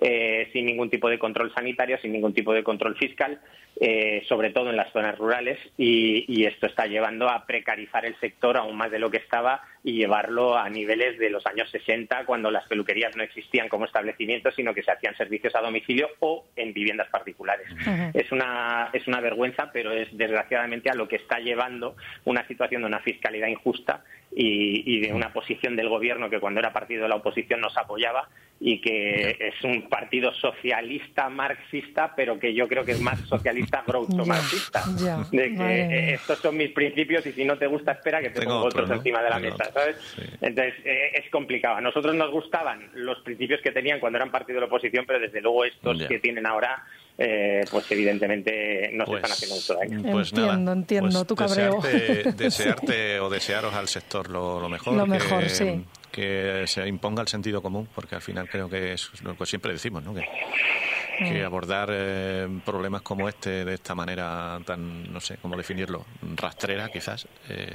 eh, sin ningún tipo de control sanitario, sin ningún tipo de control fiscal, eh, sobre todo en las zonas rurales, y, y esto está llevando a precarizar el sector aún más de lo que estaba y llevarlo a niveles de los años 60, cuando las peluquerías no existían como establecimientos, sino que se hacían servicios a domicilio o en viviendas particulares. Es una es una vergüenza, pero es desgraciadamente a lo que está llevando una situación de una fiscalidad injusta y, y de una posición del gobierno que cuando era partido de la oposición nos apoyaba y que es un partido socialista marxista, pero que yo creo que es más socialista growth marxista. De que estos son mis principios y si no te gusta espera que te Tengo pongo otro, otros ¿no? encima de la Tengo mesa, otro, ¿sabes? sí. Entonces eh, es complicado. A nosotros nos gustaban los principios que tenían cuando eran partido de la oposición, pero desde luego estos que tienen ahora, eh, pues evidentemente nos Pues, están haciendo mucho daño. pues Entiendo, nada, entiendo pues tu cabreo. Desearte, desearte o desearos al sector lo, lo mejor. Lo que, mejor, sí. Que se imponga el sentido común, porque al final creo que es lo que siempre decimos, ¿no? Que, que abordar eh, problemas como este de esta manera tan, no sé cómo definirlo, rastrera quizás, eh,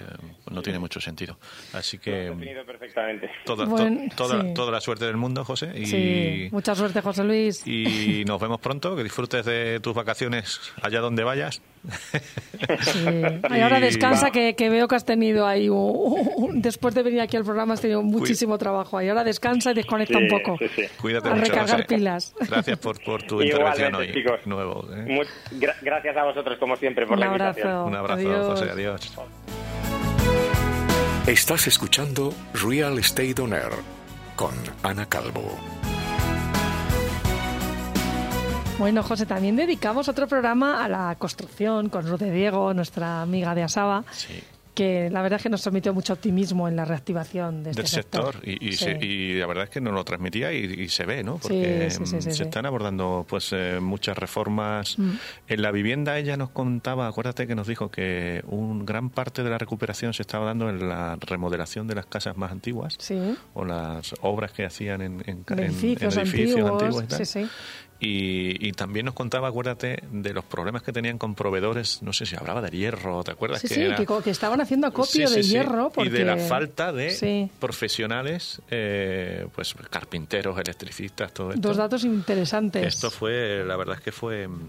no tiene mucho sentido. Así que Definido perfectamente. toda, to- toda, sí. toda la suerte del mundo, José. Y, Sí, mucha suerte, José Luis. y nos vemos pronto, que disfrutes de tus vacaciones allá donde vayas. Sí. Y ahora descansa, que, que veo que has tenido ahí, un- un- después de venir aquí al programa, has tenido muchísimo trabajo. Y ahora descansa y desconecta Sí, un poco. sí, sí. Cuídate A mucho, recargar José. pilas. Gracias por, por tu intervención hoy. Chicos. Nuevo, ¿eh? Gra- gracias a vosotros, como siempre, por Un la invitación. abrazo. Un abrazo, Adiós. José. Adiós. Estás escuchando Real Estate On Air con Ana Calvo. Bueno, José, también dedicamos otro programa a la construcción con Ruth de Diego, nuestra amiga de Asaba. Sí. que la verdad es que nos transmitió mucho optimismo en la reactivación de este del sector. sector, y, y, Sí. se- y la verdad es que nos lo transmitía y, y se ve, ¿no? Porque Sí, sí, sí, mm, se están abordando pues eh, muchas reformas. Mm. En la vivienda ella nos contaba, acuérdate que nos dijo que un gran parte de la recuperación se estaba dando en la remodelación de las casas más antiguas Sí. o las obras que hacían en, en edificios antiguos, antiguos y tal. Y, y también nos contaba, acuérdate, de los problemas que tenían con proveedores, no sé si hablaba de hierro, ¿te acuerdas? Sí, que sí, era- que, estaban haciendo acopio Sí, de hierro. Porque... Y de la falta de profesionales, eh, pues carpinteros, electricistas, todo esto. Dos datos interesantes. Esto fue, la verdad es que fue mm,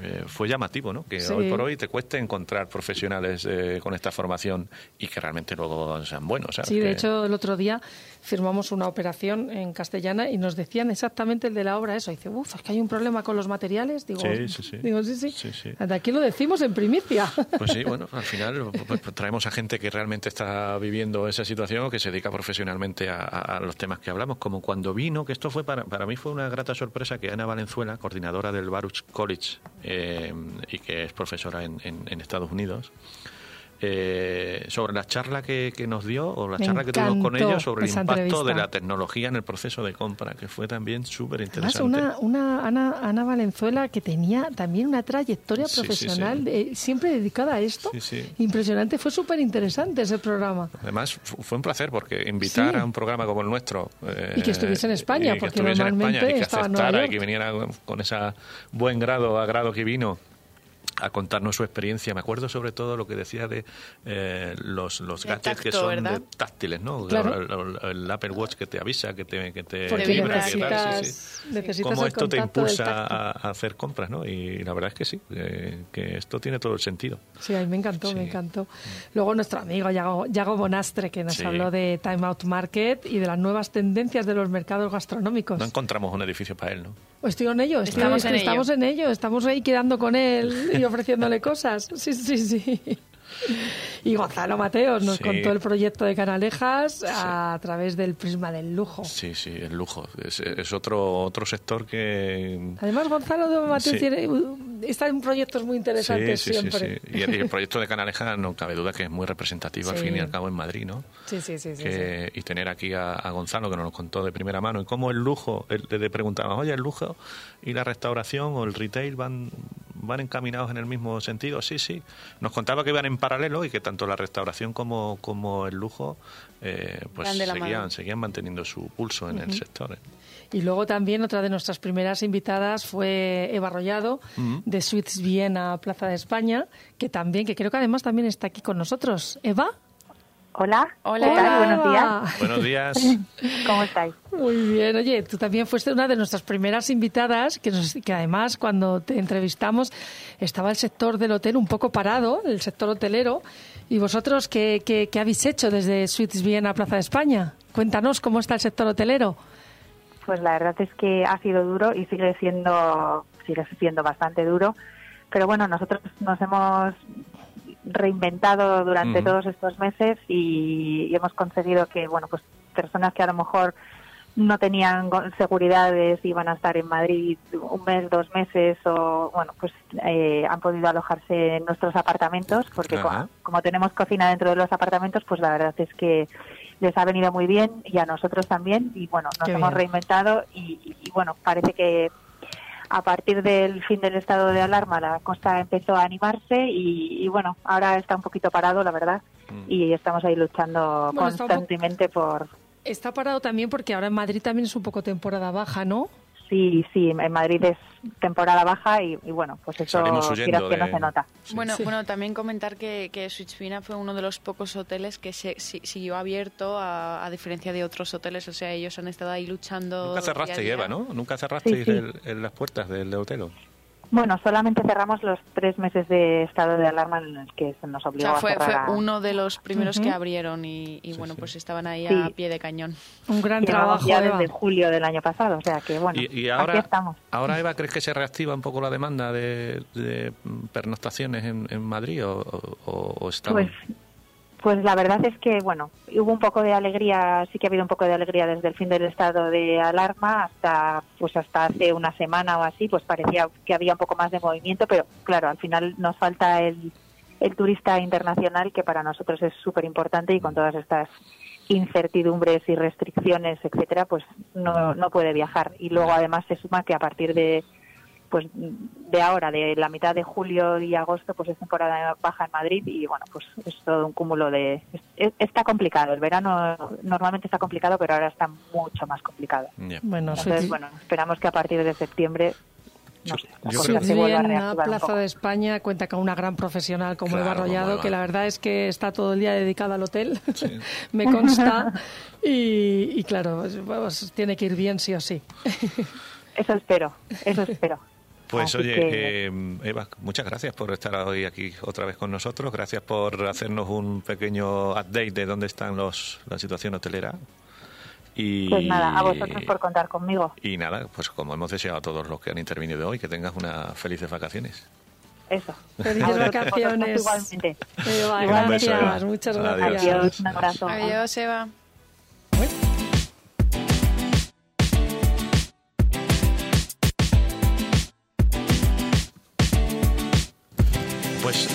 eh, fue llamativo, ¿no? Que Sí. hoy por hoy te cueste encontrar profesionales eh, con esta formación y que realmente luego sean buenos. ¿sabes? Sí, de Que- hecho, el otro día firmamos una operación en castellana y nos decían exactamente el de la obra eso. Dice, uff, es que hay un problema con los materiales. Digo, Sí, sí, sí. Digo, sí, sí. Sí, sí. De aquí lo decimos en primicia. Pues sí, bueno, al final pues, pues, traemos a gente que realmente está viviendo esa situación o que se dedica profesionalmente a, a- a los temas que hablamos, como cuando vino, que esto fue para, para mí fue una grata sorpresa que Ana Valenzuela, coordinadora del Baruch College eh, y que es profesora en, en- en Estados Unidos, eh, sobre la charla que, que nos dio o la Me charla que tuvimos con ellos sobre el impacto de entrevista. la tecnología en el proceso de compra, que fue también súper interesante. una, una Ana, Ana Valenzuela que tenía también una trayectoria Sí, sí, profesional sí. de- siempre dedicada a esto. Impresionante, fue súper interesante ese programa. Además, fu- fue un placer porque invitar a un programa como el nuestro. eh, Y que estuviese en España, porque estuviese en normalmente España y que aceptara y que viniera con ese buen grado, a grado que vino a contarnos su experiencia. Me acuerdo sobre todo lo que decía de eh, los, los De gadgets que son ¿verdad? de táctiles, ¿no? Claro. El, el- el Apple Watch que te avisa, que te, que te vibra, que tal, sí, sí. necesitas Cómo esto te impulsa a, a hacer compras, ¿no? Y la verdad es que sí, que esto tiene todo el sentido. Sí, a mí me encantó, Sí. me encantó. Luego nuestro amigo Yago, Yago Bonastre, que nos Sí. habló de Time Out Market y de las nuevas tendencias de los mercados gastronómicos. No encontramos un edificio para él, ¿no? Estoy en ello, estoy- Estamos en estamos ello. en ello, estamos ahí quedando con él y ofreciéndole cosas. Sí, sí, sí. Y Gonzalo Mateos nos Sí. contó el proyecto de Canalejas a través del prisma del lujo. Sí, sí, el lujo. Es, es otro otro sector que... Además, Gonzalo Mateos Sí. tiene, está en proyectos muy interesantes sí, sí, sí, siempre. Y el, el proyecto de Canaleja no cabe duda que es muy representativo al fin y al cabo en Madrid, ¿no? Sí, sí, sí. sí, Que- Y tener aquí a, a Gonzalo que nos lo contó de primera mano y cómo el lujo, el- le preguntábamos, oye, el lujo y la restauración o el retail van van encaminados en el mismo sentido, sí, sí. Nos contaba que iban en paralelo y que tanto la restauración como, como el lujo eh, pues seguían, seguían manteniendo su pulso en el sector. ¿eh? Y luego también otra de nuestras primeras invitadas fue Eva Arrollado, de Suites Viena, Plaza de España, que también, que creo que además también está aquí con nosotros. ¿Eva? Hola, Hola. ¿qué tal? Buenos días. Buenos días. ¿Cómo estáis? Muy bien, oye, tú también fuiste una de nuestras primeras invitadas, que, nos- que además cuando te entrevistamos estaba el sector del hotel un poco parado, el sector hotelero. ¿Y vosotros qué, qué- qué habéis hecho desde Suites Viena, Plaza de España? Cuéntanos cómo está el sector hotelero. Pues la verdad es que ha sido duro y sigue siendo, sigue siendo bastante duro. Pero bueno, nosotros nos hemos reinventado durante todos estos meses y, y hemos conseguido que, bueno, pues personas que a lo mejor no tenían seguridades iban a estar en Madrid un mes, dos meses o, bueno, pues eh, han podido alojarse en nuestros apartamentos porque como tenemos cocina dentro de los apartamentos, pues la verdad es que les ha venido muy bien y a nosotros también y bueno, nos Qué hemos bien. reinventado y, y- y, bueno, parece que a partir del fin del estado de alarma la costa empezó a animarse y, y, bueno, ahora está un poquito parado, la verdad, Mm. y estamos ahí luchando Bueno, está un poco- constantemente por... Está parado también porque ahora en Madrid también es un poco temporada baja, ¿no? Sí, sí, en Madrid es temporada baja y, y bueno, pues eso huyendo que no se nota. Sí. Bueno, Sí. bueno, también comentar que, que Switchvina fue uno de los pocos hoteles que se, si- siguió abierto a, a diferencia de otros hoteles. O sea, ellos han estado ahí luchando. Nunca día a cerrasteis, día. Eva, ¿no? Nunca Sí, sí. el- el- las puertas del hotel. Bueno, solamente cerramos los tres meses de estado de alarma en el que se nos O obligó sea, fue, a fue cerrar. a- uno de los primeros Ujú. que abrieron y, y bueno, sí. pues estaban ahí Sí. a pie de cañón. Un gran Llevamos trabajo, ya Eva. desde julio del año pasado, o sea que bueno, Y, y aquí ahora, estamos. ahora, Eva, ¿crees que se reactiva un poco la demanda de, de pernoctaciones en, en Madrid o, o, o estamos- Pues, pues la verdad es que, bueno, hubo un poco de alegría, sí que ha habido un poco de alegría desde el fin del estado de alarma hasta, pues hasta hace una semana o así, pues parecía que había un poco más de movimiento, pero claro, al final nos falta el, turista internacional, que para nosotros es súper importante y con todas estas incertidumbres y restricciones, etcétera, pues no, no puede viajar. Y luego además se suma que a partir de pues de ahora, de la mitad de julio y agosto, pues es temporada baja en Madrid y bueno, pues es todo un cúmulo de... está complicado, el verano normalmente está complicado, pero ahora está mucho más complicado. Bueno, Entonces, bueno, esperamos que a partir de septiembre no sé, la Plaza de España cuenta con una gran profesional como Eva Arrollado, que la verdad es que está todo el día dedicada al hotel, me consta, y, claro, pues, tiene que ir bien sí o sí. Eso espero, eso espero. Pues oye, em, Eva, muchas gracias por estar hoy aquí otra vez con nosotros. Gracias por hacernos un pequeño update de dónde están los, la situación hotelera. Y, pues nada, a vosotros por contar conmigo. Y nada, pues como hemos deseado a todos los que han intervenido hoy, que tengas unas felices vacaciones. Eso. Felices vacaciones. Igualmente. Eva, gracias, muchas gracias. Adiós, un abrazo. Adiós, Eva.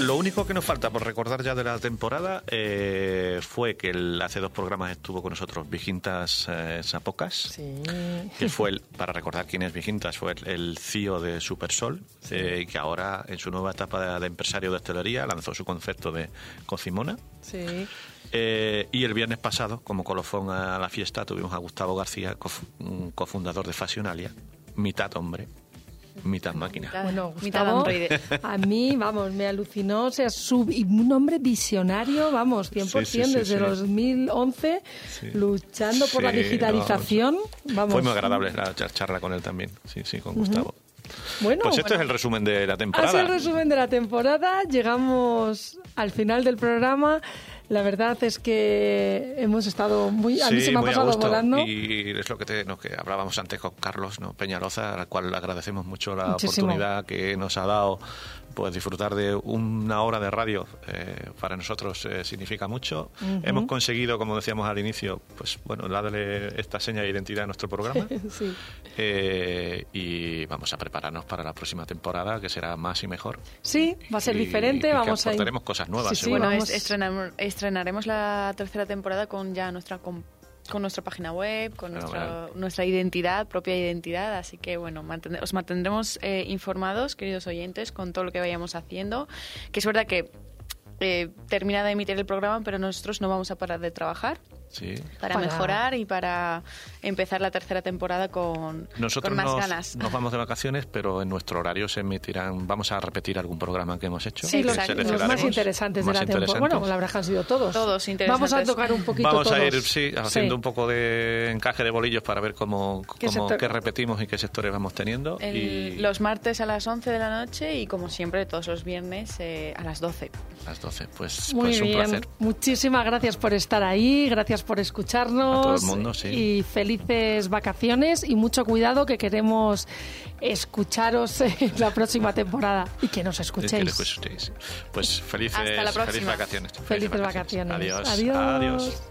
Lo único que nos falta por recordar ya de la temporada eh, fue que el, hace dos programas estuvo con nosotros Vigintas eh, Zapocas, que fue, el, para recordar quién es Vigintas, fue el, CEO de Supersol, eh, que ahora en su nueva etapa de, empresario de hostelería lanzó su concepto de Cocimona. y el viernes pasado, como colofón a la fiesta, tuvimos a Gustavo García, cofundador de Fashionalia, mitad hombre, mitad máquina. Bueno, Gustavo, a mí, vamos, me alucinó, o sea, un hombre visionario, vamos, 100% desde 2011, luchando por la digitalización. vamos. Fue muy agradable la charla con él también, sí, sí, con Gustavo. Bueno, pues esto es el resumen de la temporada. Es el resumen de la temporada. Llegamos al final del programa. La verdad es que hemos estado muy... A mí se me ha pasado volando. Y es lo que, te, que hablábamos antes con Carlos ¿no? Peñaroza, al cual le agradecemos mucho la oportunidad que nos ha dado pues disfrutar de una hora de radio eh, para nosotros eh, significa mucho. Hemos conseguido, como decíamos al inicio, pues bueno, darle esta seña de identidad a nuestro programa. Eh, y vamos a prepararnos para la próxima temporada, que será más y mejor. Sí, va a ser diferente. vamos a ir... cosas nuevas. Sí, bueno, estrenaremos la tercera temporada con ya nuestra con nuestra página web, con nuestra, identidad, propia identidad. Así que, bueno, os mantendremos eh, informados, queridos oyentes, con todo lo que vayamos haciendo. Que es verdad que eh, termina de emitir el programa, pero nosotros no vamos a parar de trabajar para, mejorar y para empezar la tercera temporada con, Nosotros más nos, ganas. Nos vamos de vacaciones, pero en nuestro horario se emitirán, vamos a repetir algún programa que hemos hecho. Sí, los, más interesantes de la temporada. Bueno, la verdad han sido todos. Todos Vamos a tocar un poquito Vamos a ir, sí, haciendo un poco de encaje de bolillos para ver cómo, cómo qué, repetimos y qué sectores vamos teniendo. y... Los martes a las 11 de la noche y como siempre todos los viernes eh, a las 12. A las 12, pues, Muy pues un bien. placer. Muchísimas gracias por estar ahí, gracias por escucharnos. A todo el mundo, sí. Y felices vacaciones y mucho cuidado que queremos escucharos en la próxima temporada y que nos escuchéis. Pues felices, felices vacaciones. Felices, vacaciones. Adiós. Adiós. Adiós.